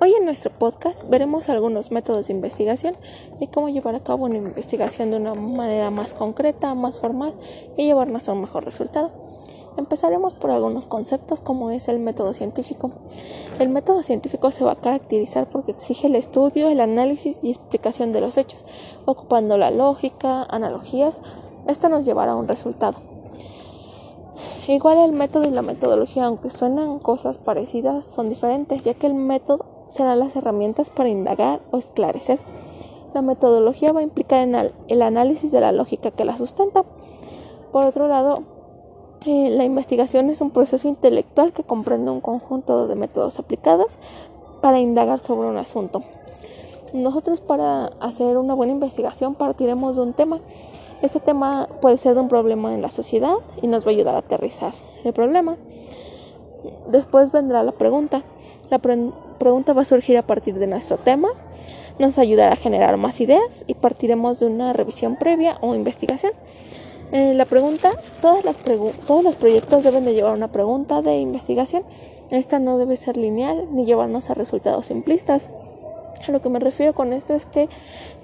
Hoy en nuestro podcast veremos algunos métodos de investigación y cómo llevar a cabo una investigación de una manera más concreta, más formal y llevarnos a un mejor resultado. Empezaremos por algunos conceptos como es el método científico. El método científico se va a caracterizar porque exige el estudio, el análisis y explicación de los hechos, ocupando la lógica, analogías. Esto nos llevará a un resultado. Igual el método y la metodología, aunque suenan cosas parecidas, son diferentes, ya que el método serán las herramientas para indagar o esclarecer. La metodología va a implicar en el análisis de la lógica que la sustenta. Por otro lado, eh, la investigación es un proceso intelectual que comprende un conjunto de métodos aplicados para indagar sobre un asunto. Nosotros para hacer una buena investigación partiremos de un tema. Este tema puede ser de un problema en la sociedad y nos va a ayudar a aterrizar el problema. Después vendrá la pregunta. Pregunta va a surgir a partir de nuestro tema, nos ayudará a generar más ideas y partiremos de una revisión previa o investigación. Eh, la pregunta, todas las todos los proyectos deben de llevar una pregunta de investigación. Esta no debe ser lineal ni llevarnos a resultados simplistas. A lo que me refiero con esto es que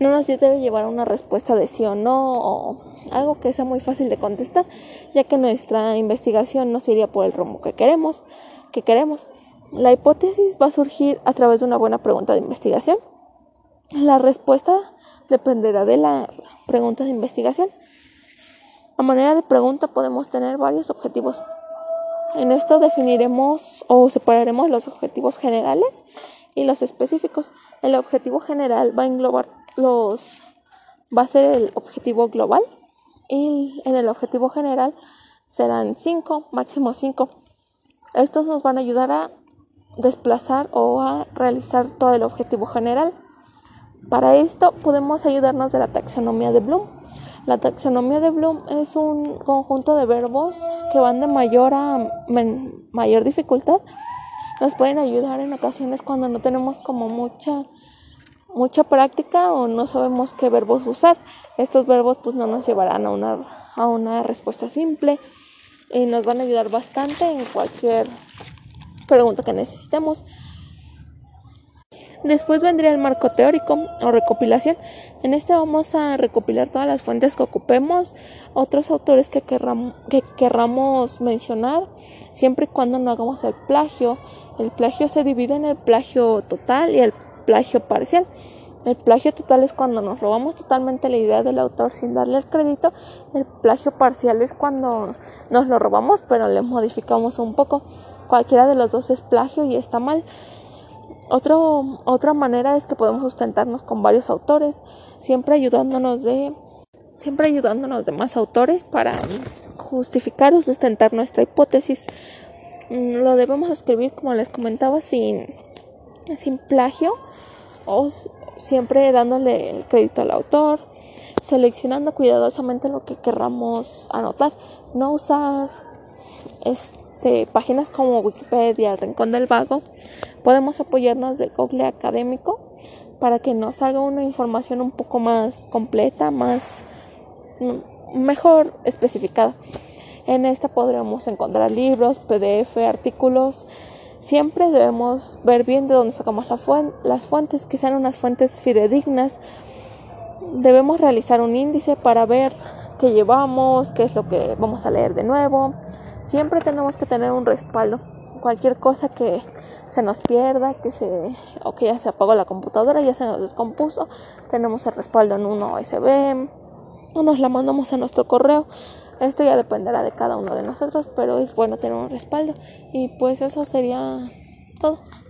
no nos debe llevar a una respuesta de sí o no o algo que sea muy fácil de contestar, ya que nuestra investigación no se iría por el rumbo que queremos, que queremos. La hipótesis va a surgir a través de una buena pregunta de investigación. La respuesta dependerá de la pregunta de investigación. A manera de pregunta podemos tener varios objetivos. En esto definiremos o separaremos los objetivos generales y los específicos. El objetivo general va a englobar los va a ser el objetivo global y en el objetivo general serán cinco, máximo cinco. Estos nos van a ayudar a desplazar o a realizar todo el objetivo general. Para esto podemos ayudarnos de la taxonomía de Bloom. La taxonomía de Bloom es un conjunto de verbos que van de mayor a mayor dificultad. Nos pueden ayudar en ocasiones cuando no tenemos como mucha mucha práctica o no sabemos qué verbos usar. Estos verbos pues no nos llevarán a una, a una respuesta simple y nos van a ayudar bastante en cualquier pregunta que necesitemos. Después vendría el marco teórico o recopilación. En este vamos a recopilar todas las fuentes que ocupemos, otros autores que, que querramos mencionar, siempre y cuando no hagamos el plagio. El plagio se divide en el plagio total y el plagio parcial. El plagio total es cuando nos robamos totalmente la idea del autor sin darle el crédito. El plagio parcial es cuando nos lo robamos pero le modificamos un poco. Cualquiera de los dos es plagio y está mal. Otro, otra manera es que podemos sustentarnos con varios autores, siempre ayudándonos de siempre ayudándonos de más autores para justificar o sustentar nuestra hipótesis. Mm, lo debemos escribir como les comentaba sin sin plagio o siempre dándole el crédito al autor, seleccionando cuidadosamente lo que querramos anotar, no usar este, páginas como Wikipedia, el Rincón del Vago. Podemos apoyarnos de Google Académico para que nos haga una información un poco más completa, más mm, mejor especificada. En esta podremos encontrar libros, PDF, artículos, Siempre debemos ver bien de dónde sacamos las fuentes, que sean unas fuentes fidedignas. Debemos realizar un índice para ver qué llevamos, qué es lo que vamos a leer de nuevo. Siempre tenemos que tener un respaldo. Cualquier cosa que se nos pierda, que se o que ya se apagó la computadora, ya se nos descompuso, tenemos el respaldo en un USB o nos la mandamos a nuestro correo. Esto ya dependerá de cada uno de nosotros, pero es bueno tener un respaldo. Y pues eso sería todo.